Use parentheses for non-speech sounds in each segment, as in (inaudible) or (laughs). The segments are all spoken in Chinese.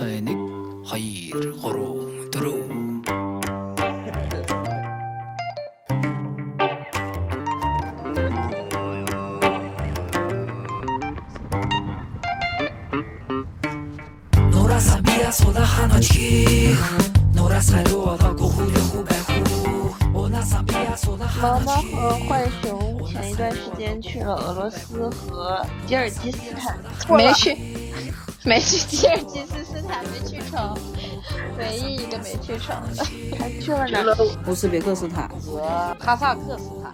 Айник. Hello，和浣熊前一段时间去了俄罗斯和吉尔吉斯坦，没去，没去吉尔吉。去成的。(laughs) 还去了哪儿？乌兹别克斯坦和哈萨克斯坦。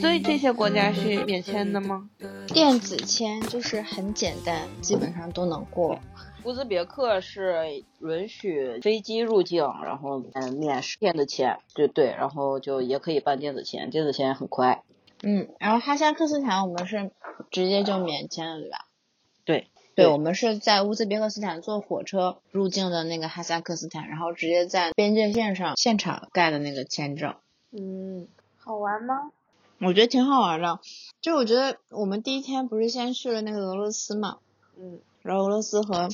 所以这些国家是免签的吗？电子签就是很简单，基本上都能过。乌兹别克是允许飞机入境，然后嗯免电子签，对对，然后就也可以办电子签，电子签很快。嗯，然后哈萨克斯坦我们是直接就免签了，对吧？对对，我们是在乌兹别克斯坦坐火车入境的那个哈萨克斯坦，然后直接在边界线上现场盖的那个签证。嗯，好玩吗？我觉得挺好玩的，就我觉得我们第一天不是先去了那个俄罗斯嘛，嗯，然后俄罗斯和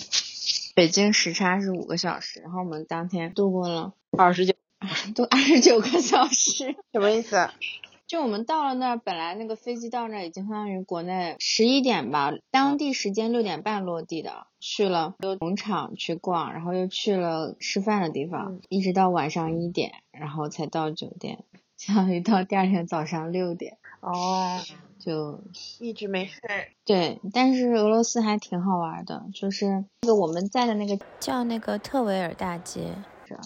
北京时差是五个小时，然后我们当天度过了二十九，(laughs) 都二十九个小时。什么意思啊？就我们到了那儿，本来那个飞机到那儿已经相当于国内十一点吧，当地时间六点半落地的，去了农场去逛，然后又去了吃饭的地方，嗯一直到晚上一点，然后才到酒店，相当于到第二天早上六点哦，就一直没睡。对，但是俄罗斯还挺好玩的，就是那个我们在的那个叫那个特维尔大街，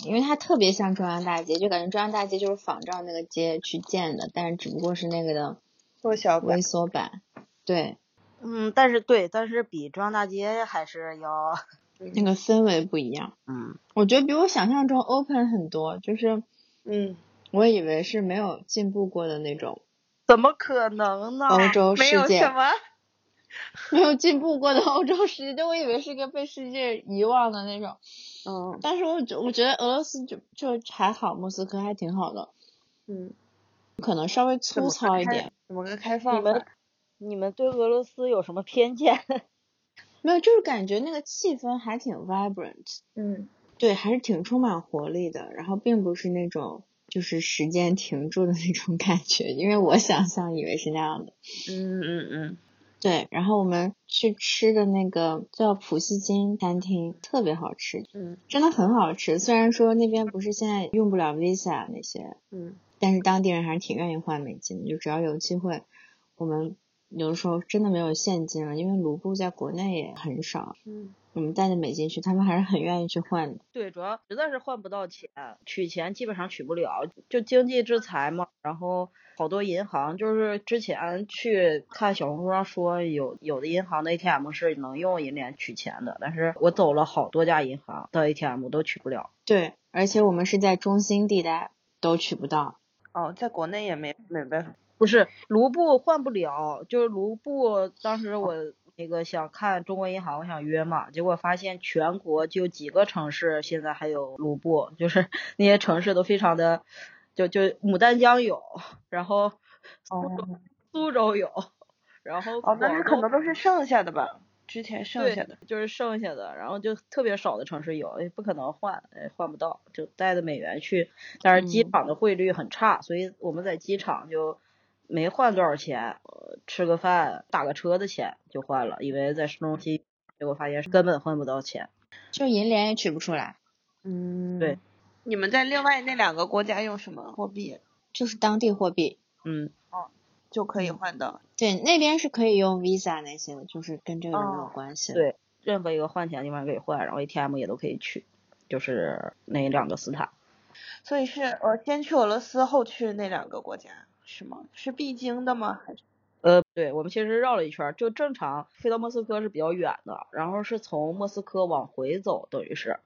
因为它特别像中央大街，就感觉中央大街就是仿照那个街去建的，但是只不过是那个的缩小版微缩版。对，嗯，但是对，但是比中央大街还是要，(laughs) 那个氛围不一样。嗯，我觉得比我想象中 open 很多，就是嗯，我以为是没有进步过的那种怎么可能呢？欧洲没有什，么。(laughs) 没有进步过的欧洲世界，就我以为是一个被世界遗忘的那种。嗯但是我觉我觉得俄罗斯就就还好，莫斯科还挺好的，嗯，可能稍微粗糙一点。怎么个开放你们法？你们对俄罗斯有什么偏见？(laughs) 没有，就是感觉那个气氛还挺 vibrant，嗯对，还是挺充满活力的。然后并不是那种就是时间停住的那种感觉，因为我想象以为是那样的。嗯嗯嗯，对，然后我们去吃的那个叫普希金餐厅，特别好吃，嗯，真的很好吃。虽然说那边不是现在用不了 Visa 那些，嗯，但是当地人还是挺愿意换美金的。就只要有机会，我们有的时候真的没有现金了，因为卢布在国内也很少，嗯，我们带着美金去，他们还是很愿意去换的。对，主要实在是换不到钱，取钱基本上取不了，就经济制裁嘛。然后好多银行就是之前去看小红书上说有有的银行的 ATM 是能用银联取钱的，但是我走了好多家银行的 ATM 都取不了。对，而且我们是在中心地带，都取不到。哦，在国内也没没办法。不是卢布换不了，就是卢布当时我那个想看中国银行，我想约嘛，结果发现全国就几个城市现在还有卢布，就是 (laughs) 那些城市都非常的，就就牡丹江有，然后苏州、哦苏州有，然后哦，那是可能都是剩下的吧？之前剩下的。就是剩下的，然后就特别少的城市有，也不可能换，哎，换不到，就带着美元去，但是机嗯场的汇率很差，所以我们在机场就没换多少钱，呃吃个饭打个车的钱就换了，以为在市中心，结果发现是根本换不到钱。就银联也取不出来，嗯，对。你们在另外那两个国家用什么货币就是当地货币。嗯，哦就可以换到？对，那边是可以用 Visa 那些的，就是跟这个就没有哦关系。对，任何一个换钱的地方可以换，然后 ATM 也都可以取，就是那两个斯坦。所以是我，先去俄罗斯，后去那两个国家是吗？是必经的吗？还是？呃，对，我们其实绕了一圈儿，就正常飞到莫斯科是比较远的，然后是从莫斯科往回走，等于是。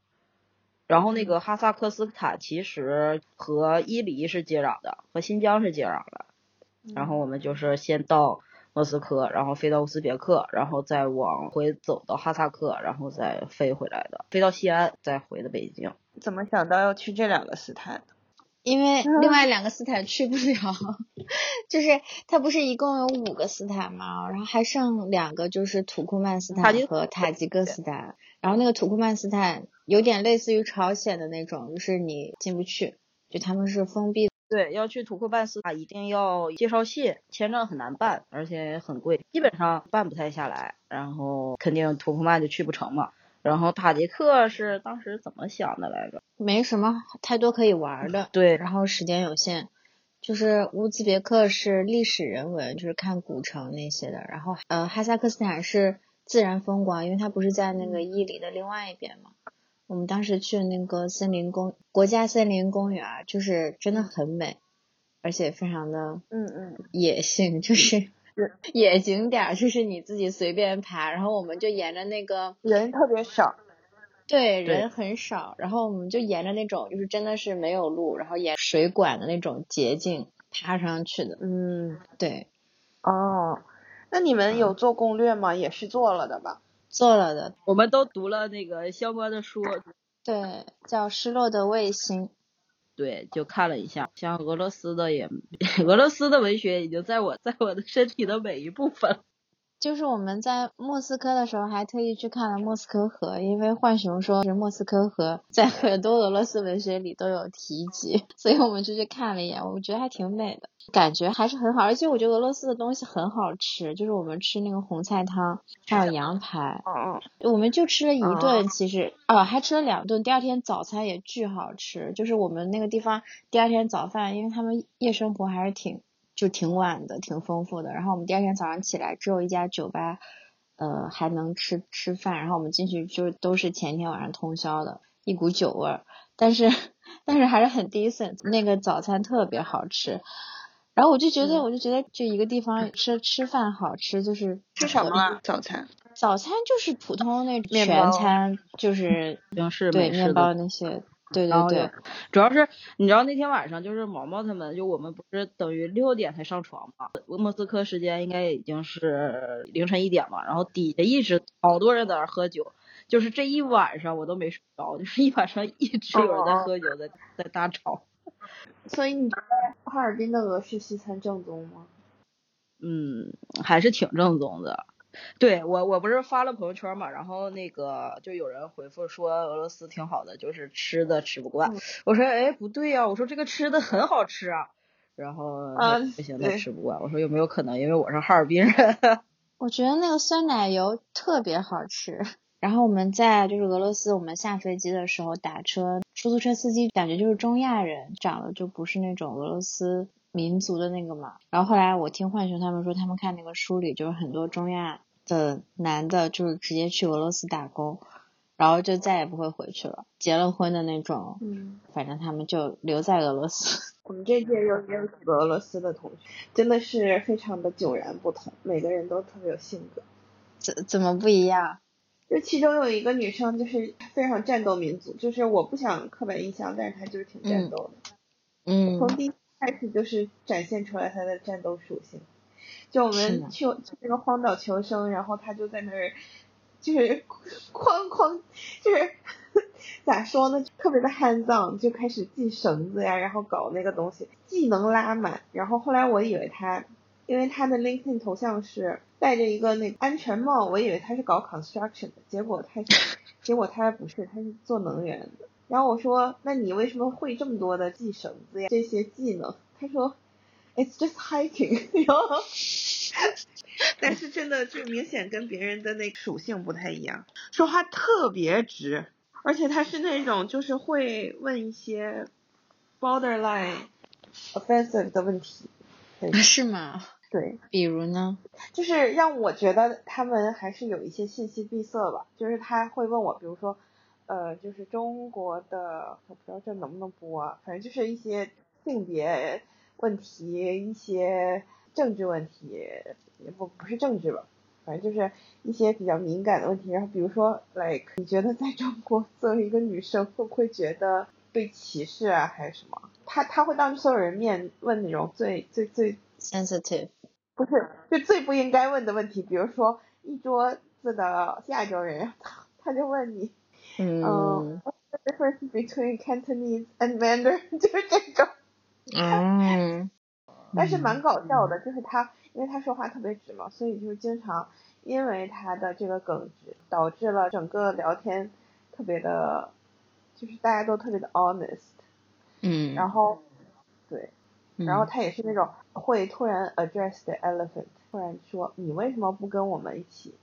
然后那个哈萨克斯坦其实和伊犁是接壤的，和新疆是接壤的。然后我们就是先到莫斯科，然后飞到乌兹别克，然后再往回走到哈萨克，然后再飞回来的，飞到西安，再回的北京。怎么想到要去这两个斯坦？因为另外两个斯坦去不了，(laughs) 就是它不是一共有五个斯坦吗？然后还剩两个，就是土库曼斯坦和塔吉克斯坦。然后那个土库曼斯坦有点类似于朝鲜的那种，就是你进不去，就他们是封闭。对，要去土库曼斯坦一定要介绍信，签证很难办，而且很贵，基本上办不太下来。然后肯定土库曼就去不成嘛。然后塔吉克是当时怎么想的来着？没什么太多可以玩的，对，然后时间有限。就是乌兹别克是历史人文，就是看古城那些的。然后呃，哈萨克斯坦是自然风光，因为它不是在那个伊犁的另外一边嘛。我们当时去那个森林公国家森林公园，就是真的很美，而且非常的嗯嗯野性，就是野景点，就是你自己随便爬。然后我们就沿着那个人特别少。对，人很少，然后我们就沿着那种就是真的是没有路，然后沿水管的那种捷径爬上去的。嗯，对。哦，那你们有做攻略吗？也是做了的吧？做了的，我们都读了那个相关的书。对，叫《失落的卫星》。对，就看了一下，像俄罗斯的也，(laughs) 俄罗斯的文学已经在我在我的身体的每一部分。就是我们在莫斯科的时候，还特意去看了莫斯科河，因为浣熊说是莫斯科河在很多俄罗斯文学里都有提及，(laughs) 所以我们就去看了一眼，我觉得还挺美的，感觉还是很好，而且我觉得俄罗斯的东西很好吃，就是我们吃那个红菜汤，还有羊排，嗯嗯，我们就吃了一顿，其实啊还吃了两顿，第二天早餐也巨好吃，就是我们那个地方第二天早饭，因为他们夜生活还是挺。就挺晚的，挺丰富的。然后我们第二天早上起来，只有一家酒吧，呃，还能吃吃饭。然后我们进去就都是前天晚上通宵的，一股酒味儿。但是但是还是很 decent，那个早餐特别好吃。然后我就觉得，我就觉得这一个地方吃吃饭好吃，就是吃什么早餐？早餐就是普通那全餐，就是对面包那些。对对对，主要是你知道那天晚上就是毛毛他们就我们不是等于六点才上床嘛，莫斯科时间应该已经是凌晨一点嘛，然后底下一直好多人在那喝酒，就是这一晚上我都没睡着，就是一晚上一直有人在喝酒，在在大吵。所以你觉得哈尔滨的俄式西餐正宗吗？嗯，还是挺正宗的。对我，我不是发了朋友圈嘛，然后那个就有人回复说俄罗斯挺好的，就是吃的吃不惯。我说哎不对呀，我说这个吃的很好吃啊。然后不行，他吃不惯。我说有没有可能因为我是哈尔滨人？(laughs) 我觉得那个酸奶油特别好吃。然后我们在就是俄罗斯，我们下飞机的时候打车，出租车司机感觉就是中亚人，长得就不是那种俄罗斯民族的那个嘛。然后后来我听浣熊他们说，他们看那个书里就是很多中亚。的男的，就是直接去俄罗斯打工，然后就再也不会回去了。结了婚的那种，嗯，反正他们就留在俄罗斯。(laughs) 我们这届有也有几个俄罗斯的同学，真的是非常的迥然不同，每个人都特别有性格。怎怎么不一样？就其中有一个女生，就是非常战斗民族，就是我不想刻板印象，但是她就是挺战斗的。嗯。从第一开始就是展现出来他的战斗属性。就我们去去那个荒岛求生，然后他就在那儿，就是哐哐，就是 (laughs) 咋说呢，特别的憨脏，就开始系绳子呀，然后搞那个东西，技能拉满。然后后来我以为他，因为他的 LinkedIn 头像是戴着一个那安全帽，我以为他是搞 construction 的，结果他结果他不是，他是做能源的。然后我说，那你为什么会这么多的系绳子呀这些技能？他说。It's just hiking，(laughs) 然后，但是真的就明显跟别人的那属性不太一样，说话特别直，而且他是那种就是会问一些 borderline offensive 的问题。是吗？对，比如呢？就是让我觉得他们还是有一些信息闭塞吧，就是他会问我，比如说，呃，就是中国的，我不知道这能不能播，啊，反正就是一些性别。问题一些政治问题也不不是政治吧，反正就是一些比较敏感的问题。然后比如说，like 你觉得在中国作为一个女生会不会觉得被歧视啊，还是什么？他他会当着所有人面问那种最最最 sensitive，不是就最不应该问的问题。比如说一桌子的亚洲人，他就问你，嗯，the difference between Cantonese and Mandarin (laughs) 就是这种。嗯。(laughs) 但是蛮搞笑的，就是他，因为他说话特别直嘛，所以就是经常因为他的这个耿直，导致了整个聊天特别的，就是大家都特别的 honest。嗯。然后，对，然后他也是那种会突然 address the elephant，突然说你为什么不跟我们一起？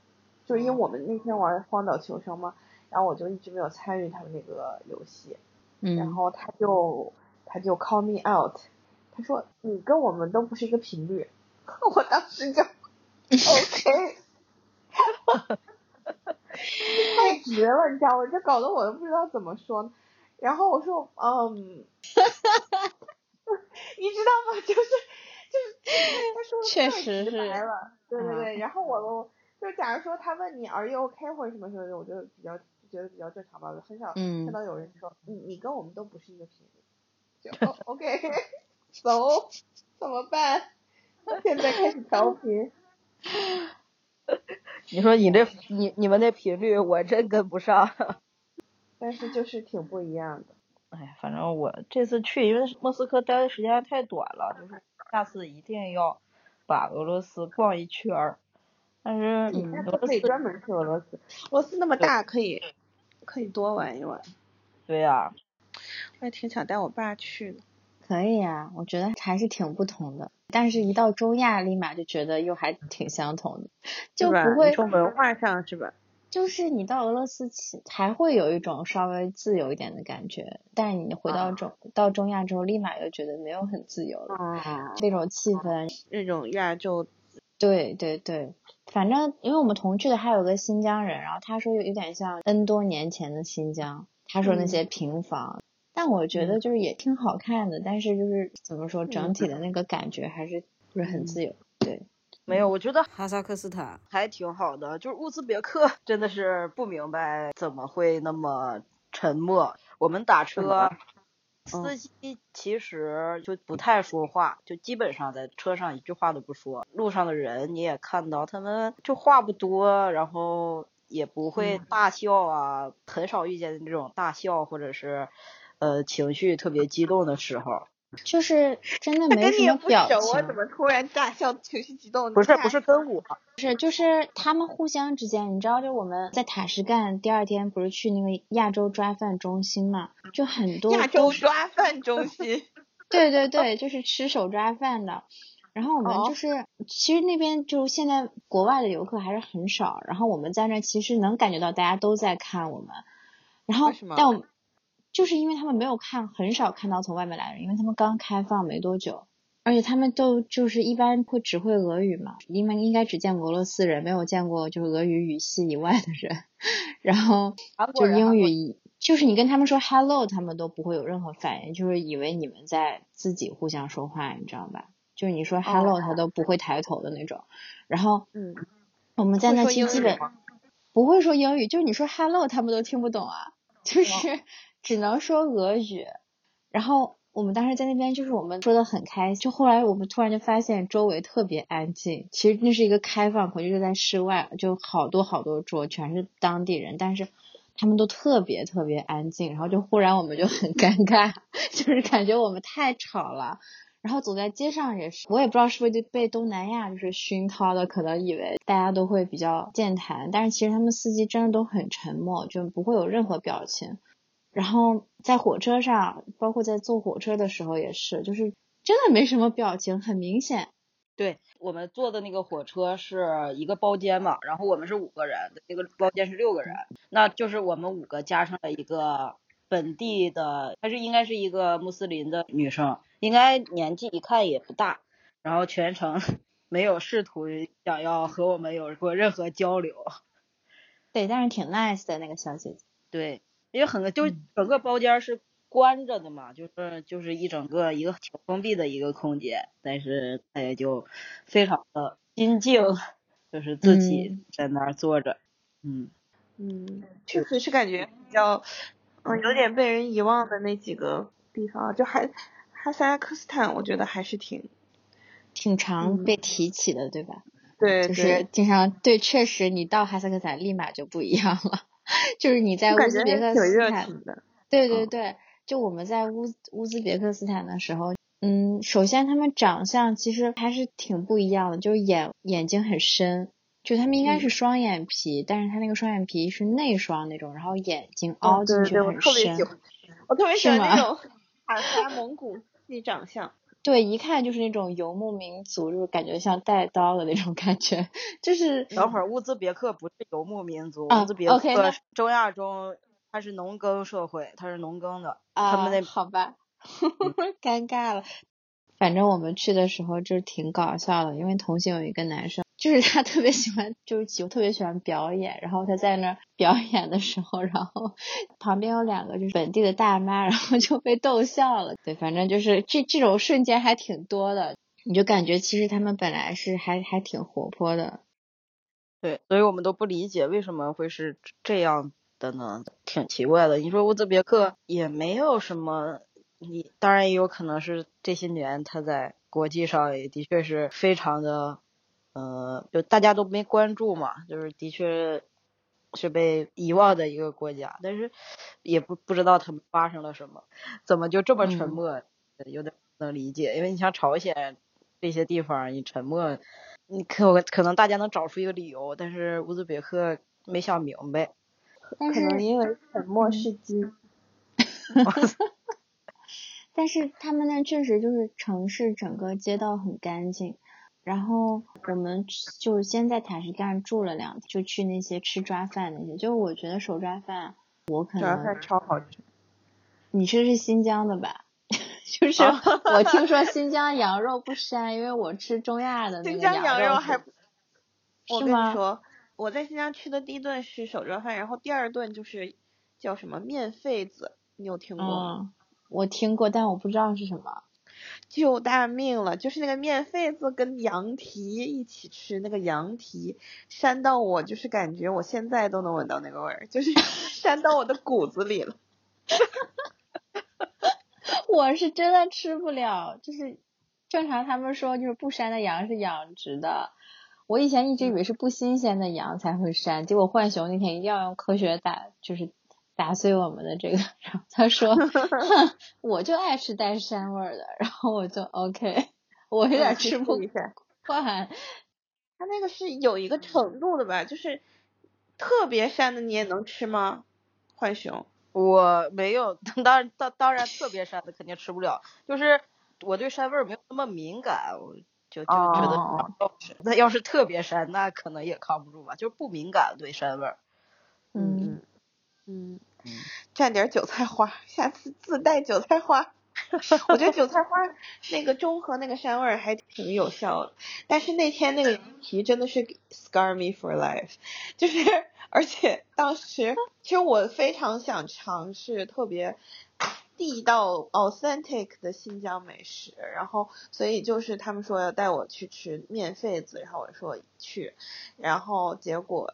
就是因为我们那天玩荒岛求生嘛，然后我就一直没有参与他们那个游戏，然后他就他就 call me out。他说：“你跟我们都不是一个频率。(laughs) ”我当时就 OK，(laughs) 太绝了，你知道吗？这搞得我都不知道怎么说。然后我说：“嗯，(laughs) 你知道吗？就是就是他说确实是了，对对对。然后我就假如说他问你 Are you OK 或者什么什么的，我就比较觉得比较正常吧，很少看到有人说你你跟我们都不是一个频率，就 OK。(laughs) ”走，怎么办？现在开始调频。你说你这你你们那频率我真跟不上。(laughs) 但是就是挺不一样的。哎，反正我这次去，因为莫斯科待的时间太短了，就是下次一定要把俄罗斯逛一圈儿。但是俄罗斯可以专门去俄罗斯，俄罗斯那么大，可以可以多玩一玩。对呀。我也挺想带我爸去的。可以啊，我觉得还是挺不同的，但是一到中亚，立马就觉得又还挺相同的，就不会从文化上是吧？就是你到俄罗斯起还会有一种稍微自由一点的感觉，但你回到中到中亚之后，立马又觉得没有很自由了，那种气氛，那种亚洲，对对对，反正因为我们同去的还有个新疆人，然后他说有点像 N 多年前的新疆，他说那些平房。但我觉得就是也挺好看的，但是就是怎么说，整体的那个感觉还是不是很自由。对，没有，我觉得哈萨克斯坦还挺好的，就是乌兹别克真的是不明白怎么会那么沉默。我们打车，司机其实就不太说话，就基本上在车上一句话都不说。路上的人你也看到，他们就话不多，然后也不会大笑啊，很少遇见那种大笑或者是。呃，情绪特别激动的时候，就是真的没什么表情。我怎么突然大笑，情绪激动？不是不是跟我，是就是他们互相之间，你知道，就我们在塔什干第二天不是去那个亚洲抓饭中心嘛，就很多亚洲抓饭中心。(laughs) 对对对，就是吃手抓饭的。然后我们就是，其实那边就现在国外的游客还是很少，然后我们在那其实能感觉到大家都在看我们。然后，但我。就是因为他们没有看，很少看到从外面来的人，因为他们刚开放没多久，而且他们都就是一般会只会俄语嘛，因为应该只见过俄罗斯人，没有见过就是俄语语系以外的人，然后就英语，就是你跟他们说 hello，他们都不会有任何反应，就是以为你们在自己互相说话，你知道吧？就是你说 hello，他都不会抬头的那种。然后，嗯，我们在那期基本不会说英语，就是你说 hello，他们都听不懂啊，就是。只能说俄语，然后我们当时在那边就是我们说的很开心，就后来我们突然就发现周围特别安静，其实那是一个开放口，就在室外，就好多好多桌全是当地人，但是他们都特别特别安静，然后就忽然我们就很尴尬，(laughs) 就是感觉我们太吵了，然后走在街上也是，我也不知道是不是被东南亚就是熏陶的，可能以为大家都会比较健谈，但是其实他们司机真的都很沉默，就不会有任何表情。然后在火车上，包括在坐火车的时候也是，就是真的没什么表情，很明显。对我们坐的那个火车是一个包间嘛，然后我们是五个人，那个包间是六个人，那就是我们五个加上了一个本地的，她是应该是一个穆斯林的女生，应该年纪一看也不大，然后全程 (laughs) 没有试图想要和我们有过任何交流。对，但是挺 nice 的那个小姐姐。对。因为很就整个包间是关着的嘛，就是就是一整个一个挺封闭的一个空间，但是他也就非常的心静，就是自己在那儿坐着，嗯。嗯，确实是感觉比较嗯有点被人遗忘的那几个地方，就还哈萨克斯坦，我觉得还是挺挺常被提起的，对吧？对，就是经常对，确实你到哈萨克斯坦立马就不一样了。就是你在乌兹别克斯坦，对对对，就我们在乌乌兹别克斯坦的时候，嗯，首先他们长相其实还是挺不一样的，就是眼眼睛很深，就他们应该是双眼皮，但是他那个双眼皮是内双那种，然后眼睛凹进去很深。我特别喜欢那 (laughs) 种卡萨蒙古系长相。对，一看就是那种游牧民族，就是感觉像带刀的那种感觉。就是等会儿乌兹别克不是游牧民族，乌兹别克中亚中，它是农耕社会，它是农耕的。他们那好吧，(laughs) 尴尬了。反正我们去的时候就挺搞笑的，因为同行有一个男生。就是他特别喜欢，就是就特别喜欢表演。然后他在那儿表演的时候，然后旁边有两个就是本地的大妈，然后就被逗笑了。对，反正就是这这种瞬间还挺多的，你就感觉其实他们本来是还还挺活泼的。对，所以我们都不理解为什么会是这样的呢？挺奇怪的。你说乌兹别克也没有什么，你当然也有可能是这些年他在国际上也的确是非常的。呃，就大家都没关注嘛，就是的确是被遗忘的一个国家，但是也不不知道他们发生了什么，怎么就这么沉默，有点能理解，因为你像朝鲜这些地方，你沉默，你可可能大家能找出一个理由，但是乌兹别克没想明白，可能因为沉默是金，(laughs) 但是他们那确实就是城市整个街道很干净。然后我们就先在塔什干住了两天，就去那些吃抓饭那些。就我觉得手抓饭，我可能抓饭超好吃。你吃的是新疆的吧？(laughs) 就是我听说新疆羊肉不膻，因为我吃中亚的那个羊肉还。我跟你说，我在新疆吃的第一顿是手抓饭，然后第二顿就是叫什么面肺子，你有听过吗？我听过，但我不知道是什么。救大命了！就是那个面肺子跟羊蹄一起吃，那个羊蹄膻到我，就是感觉我现在都能闻到那个味儿，就是 (laughs) 膻到我的骨子里了。(laughs) 我是真的吃不了，就是正常他们说就是不膻的羊是养殖的，我以前一直以为是不新鲜的羊才会膻，结果浣熊那天一定要用科学打，就是。打碎我们的这个，(laughs) 然后他说：(laughs) “哼，我就爱吃带膻味的。”然后我就 OK，(laughs) 我有点吃不惯。他那个是有一个程度的吧？就是特别膻的你也能吃吗？浣熊？我没有，当然当当然特别膻的肯定吃不了。就是我对膻味没有那么敏感，我就就觉得那要是特别膻，那可能也扛不住吧。就是不敏感对膻味。嗯嗯。蘸点韭菜花，下次自带韭菜花。我觉得韭菜花那个中和那个膻味还挺有效的，但是那天那个皮真的是 scar me for life，就是而且当时其实我非常想尝试特别地道 authentic 的新疆美食，然后所以就是他们说要带我去吃面肺子，然后我说去，然后结果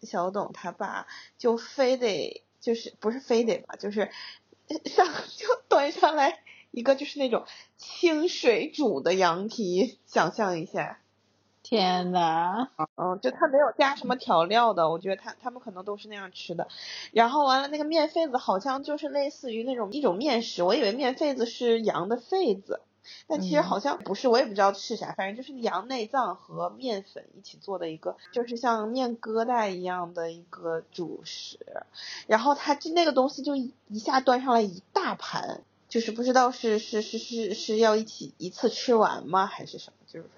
小董他爸就非得。就是不是非得吧，就是上就端上来一个就是那种清水煮的羊蹄，想象一下，天呐，嗯，就他没有加什么调料的，我觉得他他们可能都是那样吃的。然后完了那个面肺子好像就是类似于那种一种面食，我以为面肺子是羊的肺子。但其实好像不是，我也不知道是啥，反正就是羊内脏和面粉一起做的一个，就是像面疙瘩一样的一个主食。然后它就那个东西就一下端上来一大盘，就是不知道是是是是是要一起一次吃完吗，还是什么？就是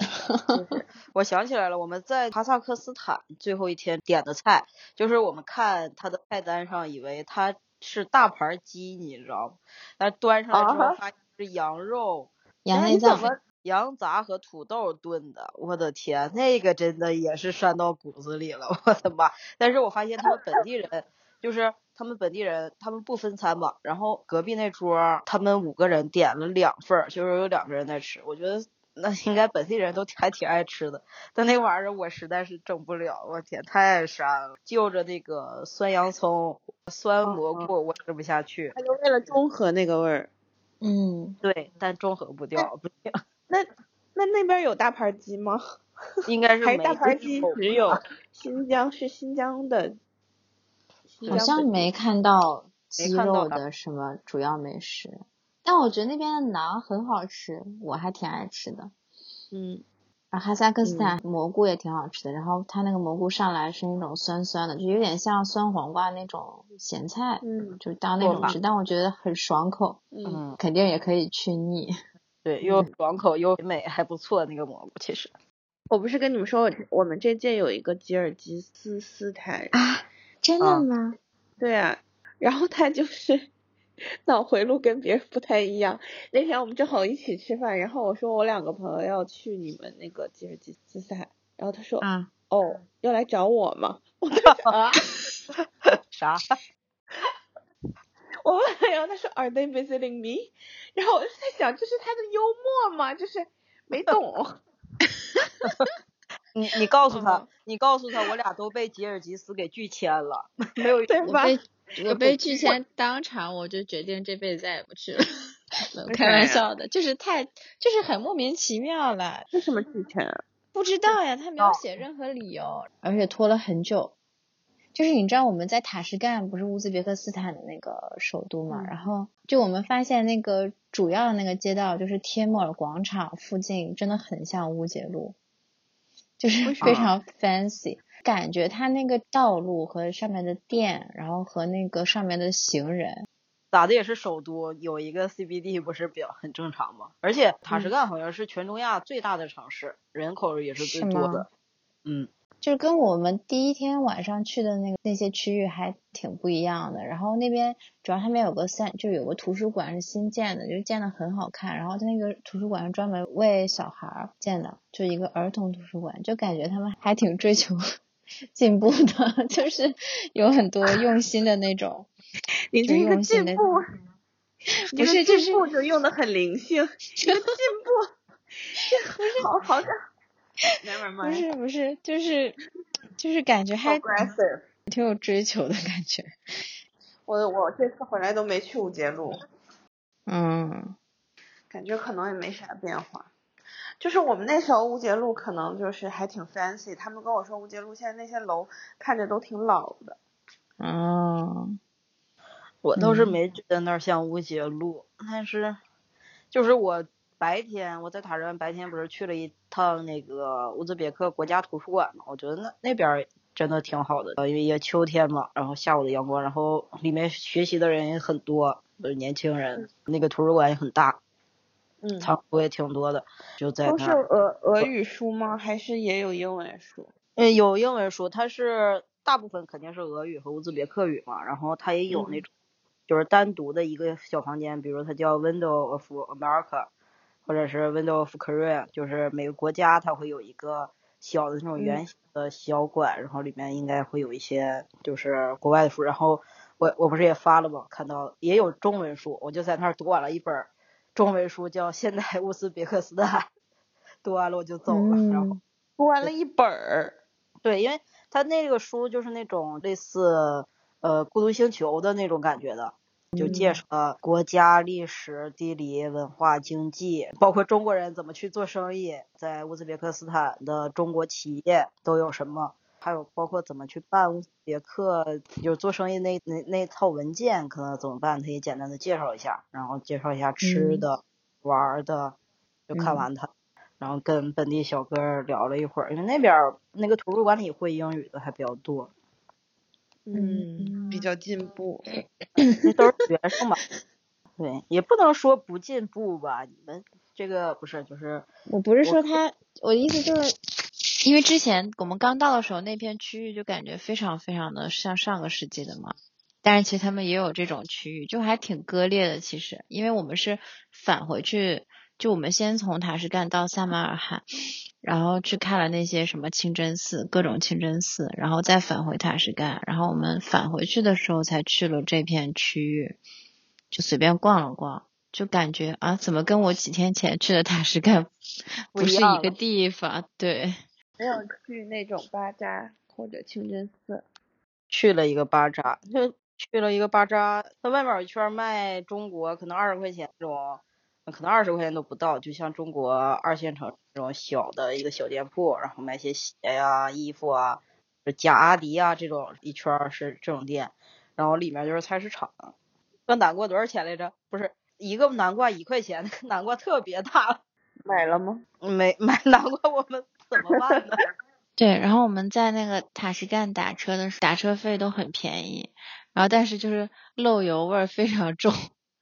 就是 (laughs) 我想起来了，我们在哈萨克斯坦最后一天点的菜，就是我们看它的菜单上以为它是大盘鸡，你知道吗？但端上来之后发现是羊肉。羊内脏、羊杂和土豆炖的，我的天，那个真的也是膻到骨子里了，我的妈！但是我发现他们本地人，就是他们本地人，他们不分餐吧。然后隔壁那桌，他们五个人点了两份，就是有两个人在吃。我觉得那应该本地人都还挺爱吃的，但那玩意儿我实在是整不了，我天，太膻了！就着那个酸洋葱、酸蘑菇，我吃不下去。他就为了中和那个味儿。嗯，对，但中和不掉，不行。那那那边有大盘鸡吗？(laughs) 应该是没。大盘鸡只有新疆，是新疆的。好像没看到鸡肉的什么主要美食。但我觉得那边的馕很好吃，我还挺爱吃的。嗯，然后哈萨克斯坦蘑菇也挺好吃的，然后它那个蘑菇上来是那种酸酸的，就有点像酸黄瓜那种咸菜，嗯，就当那种吃，但我觉得很爽口，嗯，肯定也可以去腻。(laughs) 对，又爽口又美，还不错那个蘑菇。其实，我不是跟你们说，我我们这届有一个吉尔吉斯斯坦啊，真的吗？对啊，然后他就是。脑回路跟别人不太一样。那天我们正好一起吃饭，然后我说我两个朋友要去你们那个吉尔吉斯斯坦，然后他说，嗯，哦，要来找我吗？(laughs) 我 (laughs) 啊，(laughs) 啥？我问，然后他说，Are they visiting me？然后我就在想，这是他的幽默吗？就是没懂。你你告诉他，你告诉他，我俩都被吉尔吉斯给拒签了，没有对吧？我被拒签，当场我就决定这辈子再也不去了。(laughs) 开玩笑的，就是太，就是很莫名其妙了。为什么拒签？(laughs) 不知道呀，他没有写任何理由，而且拖了很久。就是你知道我们在塔什干不是乌兹别克斯坦的那个首都嘛？然后就我们发现那个主要的那个街道，就是贴莫尔广场附近，真的很像乌节路，就是非常 fancy。感觉它那个道路和上面的店，然后和那个上面的行人，咋的也是首都，有一个 CBD 不是比较很正常吗？而且塔什干好像是全中亚最大的城市，人口也是最多的。嗯，就是跟我们第一天晚上去的那个那些区域还挺不一样的。然后那边主要他们有个三，就有个图书馆是新建的，就建的很好看。然后那个图书馆是专门为小孩建的，就一个儿童图书馆，就感觉他们还挺追求。(laughs) 进步的，(laughs) 就是有很多用心的那种。(laughs) 你这个进步，不是就是就用的很灵性。这个进步，不是好好的。不是不是，就是就是感觉还挺有追求的感觉。我我这次回来都没去五节路。嗯。感觉可能也没啥变化。就是我们那时候乌节路可能就是还挺 fancy，他们跟我说乌节路现在那些楼看着都挺老的。嗯，我倒是没觉得那儿像乌节路，但是就是我白天我在塔什白天不是去了一趟那个乌兹别克国家图书馆嘛，我觉得那那边真的挺好的，因为也秋天嘛，然后下午的阳光，然后里面学习的人也很多，都是年轻人，那个图书馆也很大。嗯，藏书也挺多的，就在都是俄俄语书吗？还是也有英文书？嗯，有英文书，它是大部分肯定是俄语和乌兹别克语嘛，然后它也有那种就是单独的一个小房间，比如它叫 Window of America，或者是 Window of Korea，就是每个国家它会有一个小的那种圆形的小馆，然后里面应该会有一些就是国外的书，然后我我不是也发了吗？看到也有中文书，我就在那儿读完了一本。中文书叫《现代乌兹别克斯坦》，(laughs) 读完了我就走了，然后读完了一本儿。对，因为他那个书就是那种类似呃《孤独星球》的那种感觉的，就介绍了国家历史、地理、文化、经济，包括中国人怎么去做生意，在乌兹别克斯坦的中国企业都有什么。还有包括怎么去办乌兹别克就是做生意那那那套文件可能怎么办，他也简单的介绍一下，然后介绍一下吃的、玩的，就看完他，然后跟本地小哥聊了一会儿，因为那边那个图书馆里会英语的还比较多，嗯，比较进步，(clears throat) 那都是学生嘛，(laughs) 对，也不能说不进步吧，你们这个不是就是，我不是说他，我的意思就是。因为之前我们刚到的时候，那片区域就感觉非常非常的像上个世纪的嘛。但是其实他们也有这种区域，就还挺割裂的。其实，因为我们是返回去，就我们先从塔什干到萨马尔罕，然后去看了那些什么清真寺，各种清真寺，然后再返回塔什干。然后我们返回去的时候才去了这片区域，就随便逛了逛，就感觉啊，怎么跟我几天前去的塔什干 (laughs) 不是一个地方？对。没有去那种巴扎或者清真寺，去了一个巴扎，就去了一个巴扎。它外面有一圈卖中国可能二十块钱这种，可能二十块钱都不到，就像中国二线城市这种小的一个小店铺，然后卖些鞋呀、衣服啊，假阿迪啊这种一圈是这种店，然后里面就是菜市场，那南瓜多少钱来着？不是一个南瓜一块钱，那 (laughs) 个南瓜特别大。买了吗？没买南瓜，我们怎么办呢？(laughs) 对，然后我们在那个塔什干打车的时候，打车费都很便宜，然后但是就是漏油味儿非常重，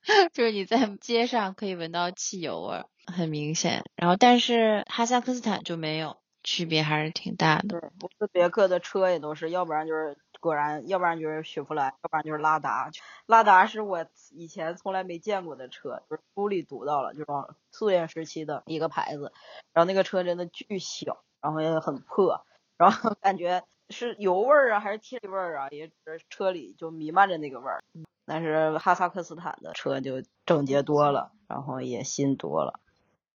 (laughs) 就是你在街上可以闻到汽油味儿，很明显。然后但是哈萨克斯坦就没有，区别还是挺大的。对，乌兹别克的车也都是，要不然就是果然，要不然就是雪佛兰，要不然就是拉达。拉达是我以前从来没见过的车，就是书里读到了，就是苏联时期的一个牌子。然后那个车真的巨小。然后也很破，然后感觉是油味儿啊，还是气味儿啊，也车里就弥漫着那个味儿。但是哈萨克斯坦的车就整洁多了，然后也新多了。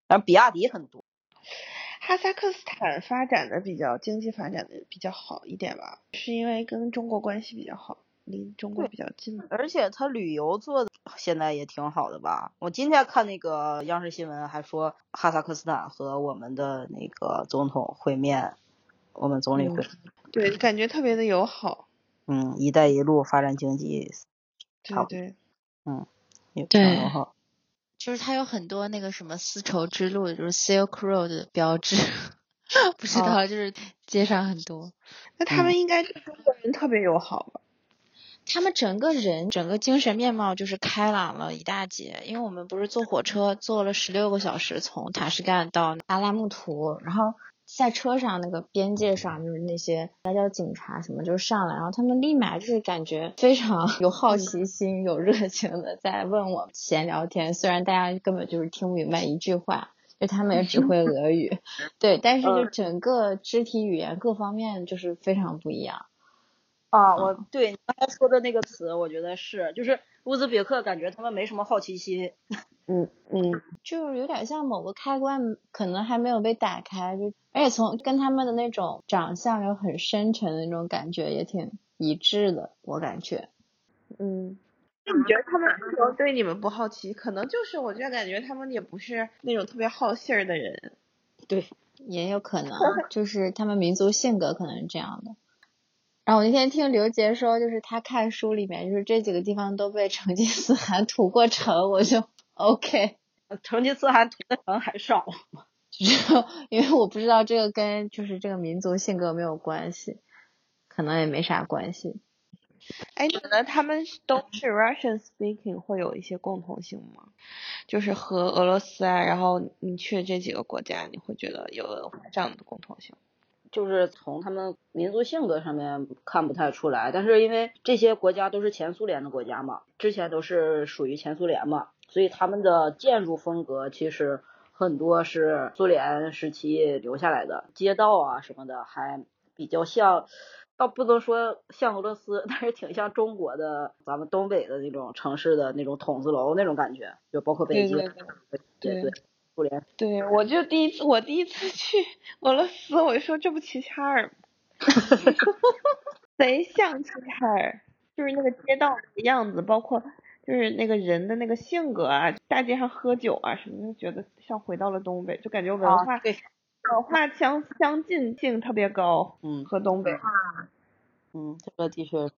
但比亚迪很多。哈萨克斯坦发展的比较经济发展的比较好一点吧，是因为跟中国关系比较好。离中国比较近，而且他旅游做的现在也挺好的吧？我今天看那个央视新闻还说，哈萨克斯坦和我们的那个总统会面，我们总理会，对，感觉特别的友好。嗯，一带一路发展经济，对对，嗯，也挺友好。就是它有很多那个什么丝绸之路，就是 Silk Road 的标志，(laughs) 不知道，就是街上很多。那他们应该对中国人特别友好吧？他们整个人整个精神面貌就是开朗了一大截，因为我们不是坐火车坐了十六个小时从塔什干到阿拉木图，然后在车上那个边界上就是那些外交警察什么就上来，然后他们立马就是感觉非常有好奇心、有热情的在问我闲聊天，虽然大家根本就是听不明白一句话，就他们也只会俄语，(laughs) 对，但是就整个肢体语言各方面就是非常不一样。啊，我对你刚才说的那个词，我觉得是，就是乌兹别克，感觉他们没什么好奇心，(laughs) 嗯嗯，就是有点像某个开关可能还没有被打开，就而且从跟他们的那种长相有很深沉的那种感觉也挺一致的，我感觉，嗯，那你觉得他们为什么对你们不好奇？可能就是我觉得感觉他们也不是那种特别好信儿的人，对，也有可能就是他们民族性格可能是这样的。然后我那天听刘杰说，就是他看书里面，就是这几个地方都被成吉思汗屠过城，我就 OK。成吉思汗屠的城还少吗？(laughs) 因为我不知道这个跟就是这个民族性格没有关系，可能也没啥关系。哎，你觉得他们都是 Russian speaking 会有一些共同性吗？就是和俄罗斯啊，然后你去这几个国家，你会觉得有文化上的共同性？就是从他们民族性格上面看不太出来，但是因为这些国家都是前苏联的国家嘛，之前都是属于前苏联嘛，所以他们的建筑风格其实很多是苏联时期留下来的，街道啊什么的还比较像，倒不能说像俄罗斯，但是挺像中国的咱们东北的那种城市的那种筒子楼那种感觉，就包括北京，对对。苏联对，我就第一次，我第一次去俄罗斯，我就说这不齐齐哈尔吗？(laughs) 贼像齐齐哈尔，就是那个街道的样子，包括就是那个人的那个性格啊，大街上喝酒啊什么，就觉得像回到了东北，就感觉文化文化相相近性特别高，嗯，和东北，嗯，这个的确。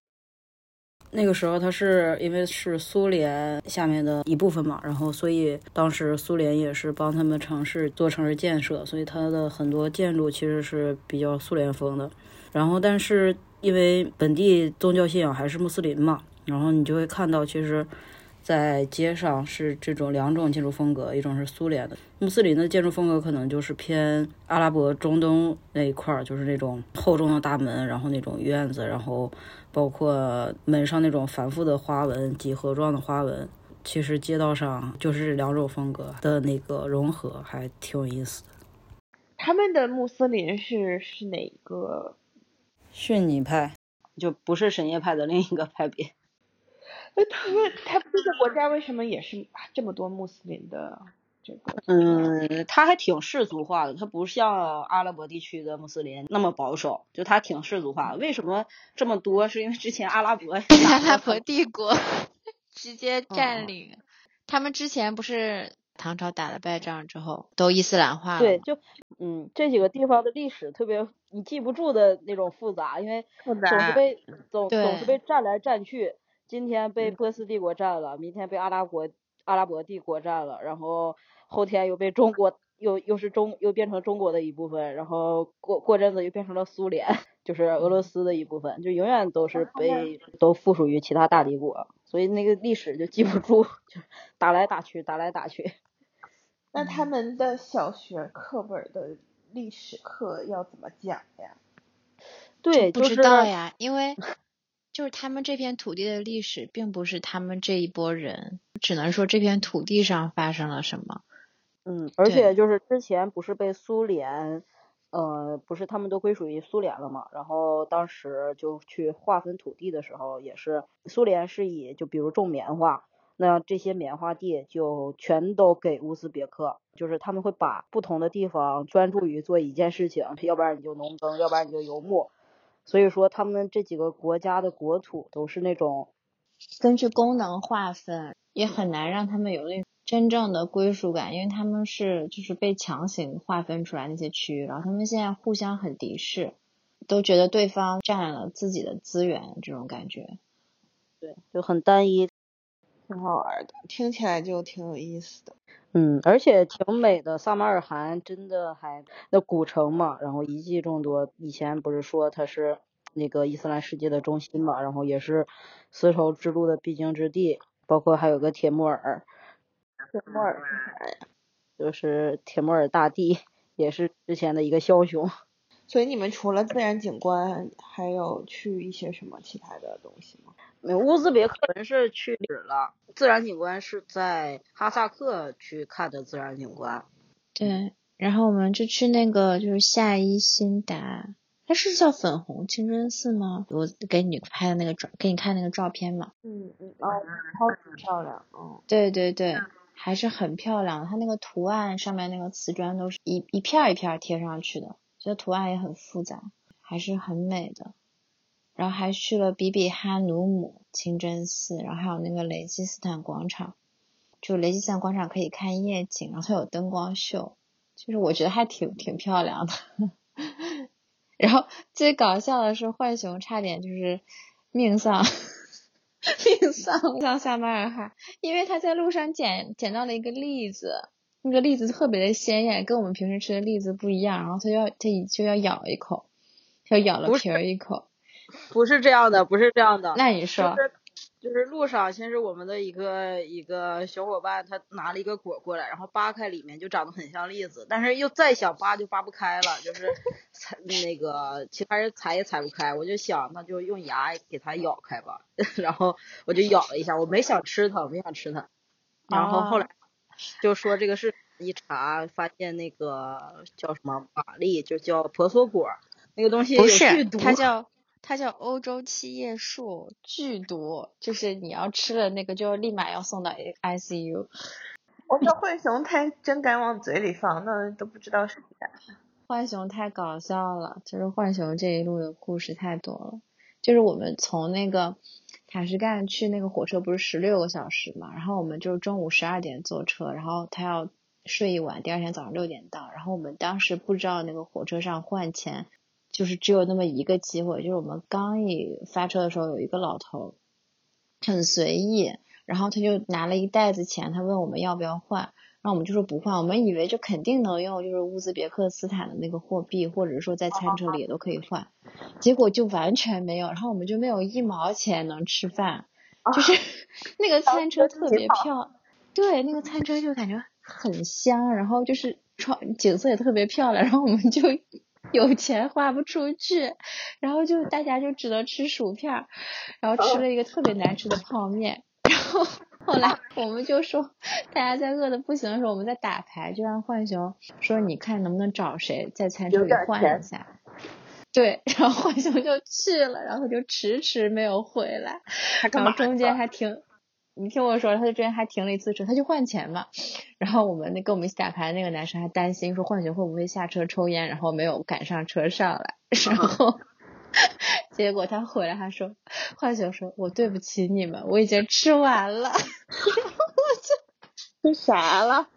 那个时候，它是因为是苏联下面的一部分嘛，然后所以当时苏联也是帮他们城市做城市建设，所以它的很多建筑其实是比较苏联风的。然后，但是因为本地宗教信仰还是穆斯林嘛，然后你就会看到，其实。在街上是这种两种建筑风格，一种是苏联的穆斯林的建筑风格，可能就是偏阿拉伯中东那一块儿，就是那种厚重的大门，然后那种院子，然后包括门上那种繁复的花纹、几何状的花纹。其实街道上就是这两种风格的那个融合，还挺有意思的。他们的穆斯林是是哪个？逊尼派，就不是什叶派的另一个派别。那他们，他这个国家为什么也是这么多穆斯林的这个？嗯，他还挺世俗化的，他不像阿拉伯地区的穆斯林那么保守，就他挺世俗化。为什么这么多？是因为之前阿拉伯 (laughs) 阿拉伯帝国直接占领，他们之前不是唐朝打了败仗之后都伊斯兰化了？对，就嗯，这几个地方的历史特别你记不住的那种复杂，因为总是被总总是被占来占去。今天被波斯帝国占了，明天被阿拉伯阿拉伯帝国占了，然后后天又被中国又又是中又变成中国的一部分，然后过过阵子又变成了苏联，(laughs) 就是俄罗斯的一部分，就永远都是被都附属于其他大帝国，所以那个历史就记不住，(laughs) 就打来打去，打来打去。(laughs) 那他们的小学课本的历史课要怎么讲呀？对，不知道呀，因为就是他们这片土地的历史，并不是他们这一波人，只能说这片土地上发生了什么。嗯，而且就是之前不是被苏联，呃，不是他们都归属于苏联了嘛？然后当时就去划分土地的时候，也是苏联是以就比如种棉花。那这些棉花地就全都给乌兹别克，就是他们会把不同的地方专注于做一件事情，要不然你就农耕，要不然你就游牧。所以说，他们这几个国家的国土都是那种根据功能划分，也很难让他们有那真正的归属感，因为他们是就是被强行划分出来那些区域，然后他们现在互相很敌视，都觉得对方占了自己的资源，这种感觉，对，就很单一。挺好玩的，听起来就挺有意思的。嗯，而且挺美的。萨马尔罕真的还那古城嘛，然后遗迹众多。以前不是说它是那个伊斯兰世界的中心嘛，然后也是丝绸之路的必经之地，包括还有个铁木尔。铁木尔是啥呀？就是铁木尔大帝，也是之前的一个枭雄。所以你们除了自然景观，还有去一些什么其他的东西吗？乌兹别克人是去了，自然景观是在哈萨克去看的自然景观。对，然后我们就去那个就是夏伊辛达，它是叫粉红清真寺吗？我给你拍的那个照，给你看那个照片嘛。嗯嗯哦，超级漂亮，嗯。对对对，还是很漂亮。它那个图案上面那个瓷砖都是一一片一片贴上去的，这图案也很复杂，还是很美的。然后还去了比比哈努姆清真寺，然后还有那个雷吉斯坦广场，就雷吉斯坦广场可以看夜景，然后它有灯光秀，就是我觉得还挺挺漂亮的。(laughs) 然后最搞笑的是浣熊差点就是命丧 (laughs) 命丧丧撒马尔罕，因为他在路上捡捡到了一个栗子，那个栗子特别的鲜艳，跟我们平时吃的栗子不一样，然后他要他就要咬一口，他咬了皮儿一口。不是这样的，不是这样的。那你说，就是路上，先是我们的一个一个小伙伴，他拿了一个果过来，然后扒开里面就长得很像栗子，但是又再想扒就扒不开了，就是 (laughs) 踩那个其他人踩也踩不开，我就想那就用牙给它咬开吧，(laughs) 然后我就咬了一下，我没想吃它，没想吃它，然后后来就说这个是一查发现那个叫什么玛丽，就叫婆娑果，那个东西不是，它叫。它叫欧洲七叶树，剧毒，就是你要吃了那个，就立马要送到 ICU。我说浣熊太真敢往嘴里放，那都不知道是啥。浣熊太搞笑了，就是浣熊这一路的故事太多了。就是我们从那个塔什干去那个火车不是十六个小时嘛，然后我们就中午十二点坐车，然后他要睡一晚，第二天早上六点到，然后我们当时不知道那个火车上换钱。就是只有那么一个机会，就是我们刚一发车的时候，有一个老头很随意，然后他就拿了一袋子钱，他问我们要不要换，然后我们就说不换，我们以为就肯定能用就是乌兹别克斯坦的那个货币，或者说在餐车里也都可以换，结果就完全没有，然后我们就没有一毛钱能吃饭，就是那个 (laughs) 餐车特别漂，对，那个餐车就感觉很香，然后就是窗景色也特别漂亮，然后我们就。有钱花不出去，然后就大家就只能吃薯片，然后吃了一个特别难吃的泡面，(laughs) 然后后来我们就说，大家在饿的不行的时候，我们在打牌，就让浣熊说，你看能不能找谁在餐车里换一下，对，然后浣熊就去了，然后就迟迟没有回来，然后中间还挺。你听我说，他就之前还停了一次车，他去换钱嘛。然后我们那跟我们一起打牌那个男生还担心说浣熊会不会下车抽烟，然后没有赶上车上来。然后 (laughs) 结果他回来，他说浣熊说：“我对不起你们，我已经吃完了。”然后我就 (laughs) 吃啥了？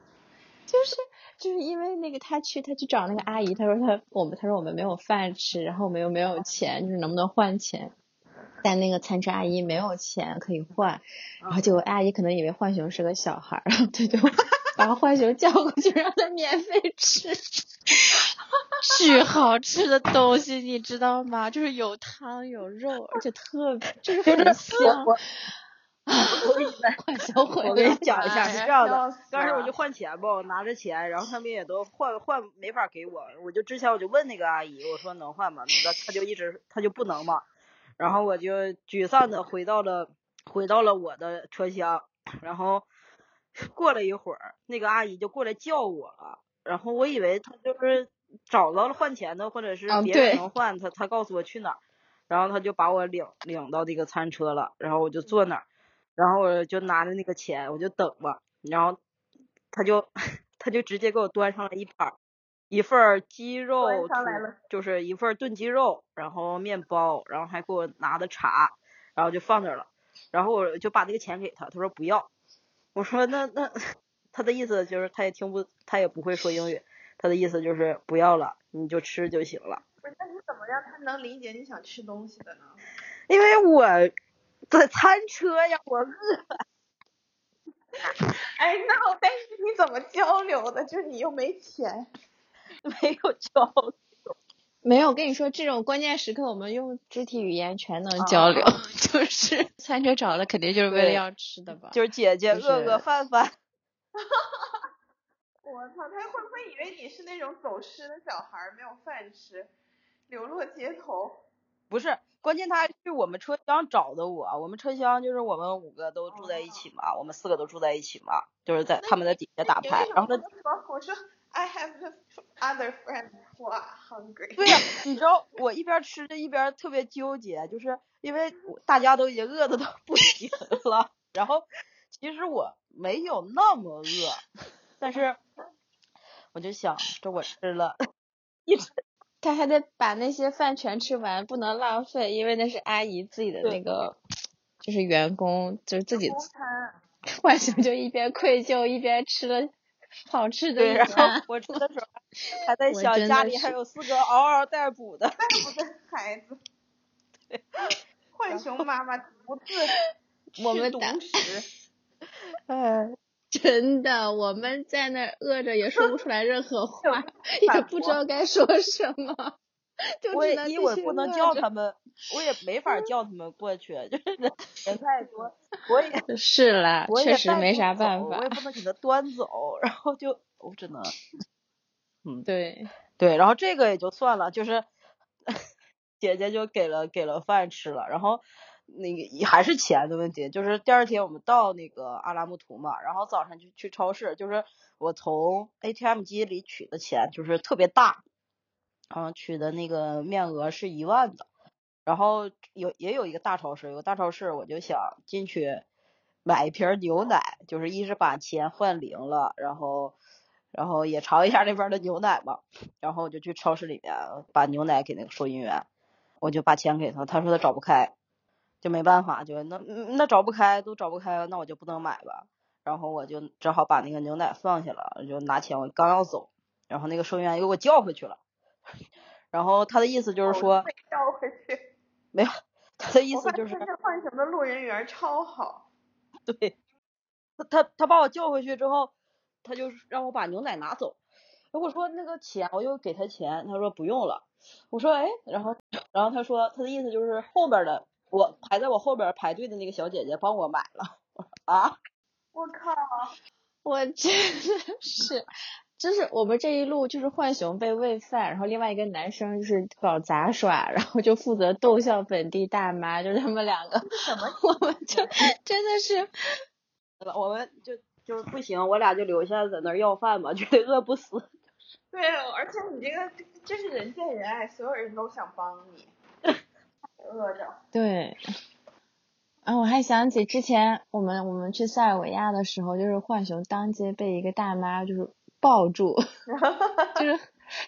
就是就是因为那个他去他去找那个阿姨，他说他我们他说我们没有饭吃，然后我们又没有钱，就是能不能换钱？但那个餐车阿姨没有钱可以换，然后结果阿姨可能以为浣熊是个小孩儿，然后他就把浣熊叫过去让他免费吃，(laughs) 巨好吃的东西，你知道吗？就是有汤有肉，而且特别就是很香。我给你 (laughs) 们，我给你讲一下，是这样的。当时我就换钱吧，我拿着钱，然后他们也都换换没法给我，我就之前我就问那个阿姨，我说能换吗？那个他就一直他就不能嘛。然后我就沮丧的回到了回到了我的车厢，然后过了一会儿，那个阿姨就过来叫我了。然后我以为她就是找到了换钱的，或者是别人能换，她，她告诉我去哪儿，然后她就把我领领到那个餐车了，然后我就坐那儿。然后我就拿着那个钱，我就等吧。然后她就 (laughs) 她就直接给我端上了一盘一份鸡肉，就是一份炖鸡肉，然后面包，然后还给我拿的茶，然后就放那了。然后我就把那个钱给他，他说不要。我说那那他的意思就是他也听不他也不会说英语，他的意思就是不要了，你就吃就行了。不是，那你怎么让他能理解你想吃东西的呢？因为我。在餐车呀，我饿。哎，那但是你怎么交流的？就是你又没钱，(laughs) 没有交流。没有，我跟你说，这种关键时刻我们用肢体语言全能交流。(laughs) 就是 (laughs) 餐车找的肯定就是为了要吃的吧？就是姐姐饿饿饭饭。我操，他会不会以为你是那种走失的小孩，没有饭吃，流落街头？不是。关键他还去我们车厢找的我，我们车厢就是我们五个都住在一起嘛，我们四个都住在一起嘛，就是在他们的底下打牌，然后他我说 I have other friends who are hungry。对呀，你知道我一边吃着一边特别纠结，就是因为大家都已经饿的都 (laughs) 不行了，然后其实我没有那么饿，但是我就想这我吃了，一直。他还得把那些饭全吃完，不能浪费，因为那是阿姨自己的那个，就是员工，就是自己。(laughs) 浣熊就一边愧疚一边吃了好吃的。对，然后我吃的时候还在想家里还有四个嗷嗷待哺的 (laughs) 待哺的孩子。对，(laughs) 浣熊妈妈独自 (laughs) 我们独食。哎。真的，我们在那饿着也说不出来任何话，也不知道该说什么，(laughs) 就只能一会儿不能叫他们，我也没法叫他们过去，就是人 (laughs) 人太多，我也 (laughs) 是啦，确实没啥办法，我也不能给他端走，然后就我只能，嗯，对对，然后这个也就算了，就是姐姐就给了给了饭吃了，然后。那个还是钱的问题，就是第二天我们到那个阿拉木图嘛，然后早上就去超市，就是我从 ATM 机里取的钱，就是特别大，嗯，取的那个面额是一万的，然后有也有一个大超市，有个大超市，我就想进去买一瓶牛奶，就是一是把钱换零了，然后然后也尝一下那边的牛奶嘛，然后我就去超市里面把牛奶给那个收银员，我就把钱给他，他说他找不开。就没办法，就那那找不开，都找不开，那我就不能买吧。然后我就只好把那个牛奶放下了，就拿钱，我刚要走，然后那个收银员又给我叫回去了。然后他的意思就是说，叫回去，没有，他的意思就是，这浣熊的路人缘超好。(laughs) 对，他他他把我叫回去之后，他就让我把牛奶拿走。如果说那个钱，我又给他钱，他说不用了。我说哎，然后然后他说他的意思就是后边的。我排在我后边排队的那个小姐姐帮我买了 (laughs) 啊！我靠！我真的是，就是我们这一路就是浣熊被喂饭，然后另外一个男生就是搞杂耍，然后就负责逗笑本地大妈，就是他们两个。什么？(laughs) 我们就真的是，(laughs) 我们就就是不行，我俩就留下在那儿要饭吧，绝对饿不死。(laughs) 对，而且你这个就是人见人爱，所有人都想帮你。饿着。对，啊，我还想起之前我们我们去塞尔维亚的时候，就是浣熊当街被一个大妈就是抱住，(laughs) 就是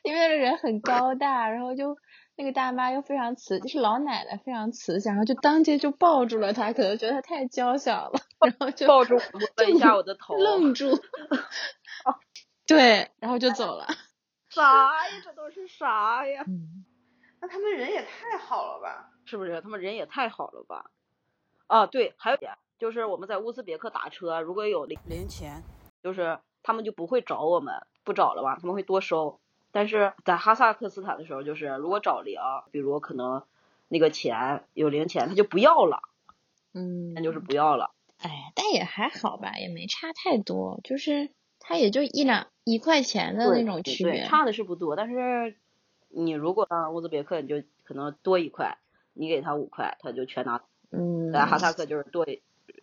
因为那个人很高大，然后就那个大妈又非常慈，就是老奶奶非常慈祥，然后就当街就抱住了他，可能觉得他太娇小了，然后就抱住摸了一下我的头，愣住，(laughs) 对，然后就走了。(laughs) 啥呀？这都是啥呀？那他们人也太好了吧？是不是？他们人也太好了吧？啊，对，还有点就是我们在乌兹别克打车，如果有零零钱，就是他们就不会找我们，不找了吧？他们会多收。但是在哈萨克斯坦的时候，就是如果找零，比如可能那个钱有零钱，他就不要了，嗯，那就是不要了。哎，但也还好吧，也没差太多，就是它也就一两一块钱的那种区别，差的是不多。但是你如果上乌兹别克，你就可能多一块，你给他五块，他就全拿。嗯，在哈萨克就是多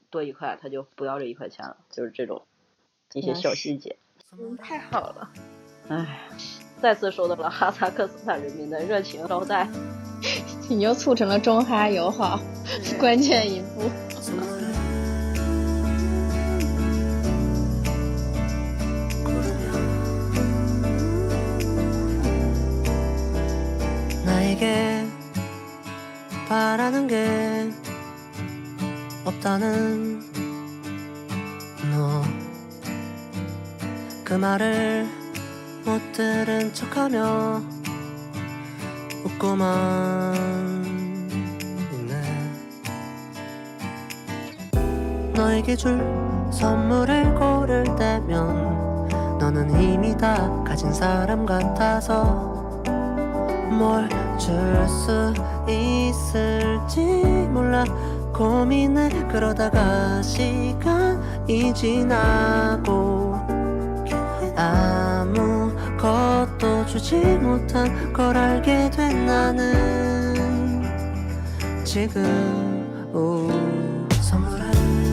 多一块，他就不要这一块钱了，就是这种一些小细节。嗯，太好了。唉，再次受到了哈萨克斯坦人民的热情招待，(laughs) 你又促成了中哈友好(laughs) 关键一步。 나에게 바라는 게 없다는 너 그 말을 못 들은 척하며 웃고만 있네. 너에게 줄 선물을 고를 때면 너는 이미 다 가진 사람 같아서 뭘 줄 수 있을지 몰라. 고민해. 그러다가 시간이 지나고 아무것도 주지 못한 걸 알게 된 나는 지금 오, 선물을 고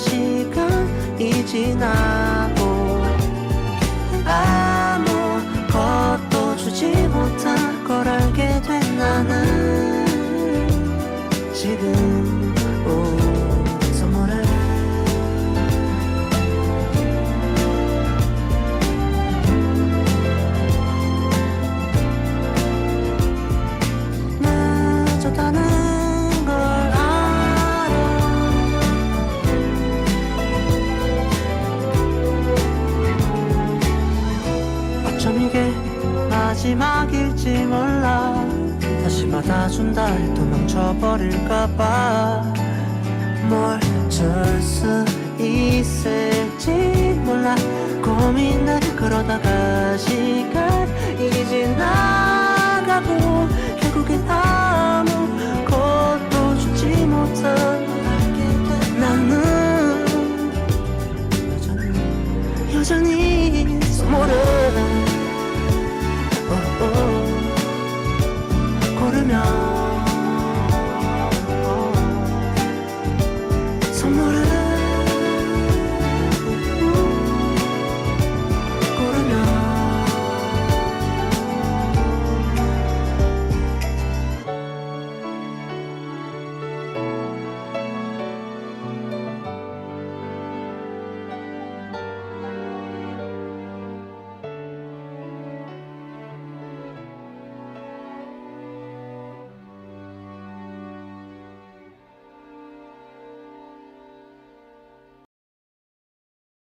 시간이 지나고 아무것도 주지 못한 걸 알게 된 나는 지금 받아준다 해도 망쳐버릴까봐. 뭘줄수 있을지 몰라. 고민을 그러다가 시간이 지나가고 결국엔 아무것도 주지 못한 나는 여전히 소 모르 는,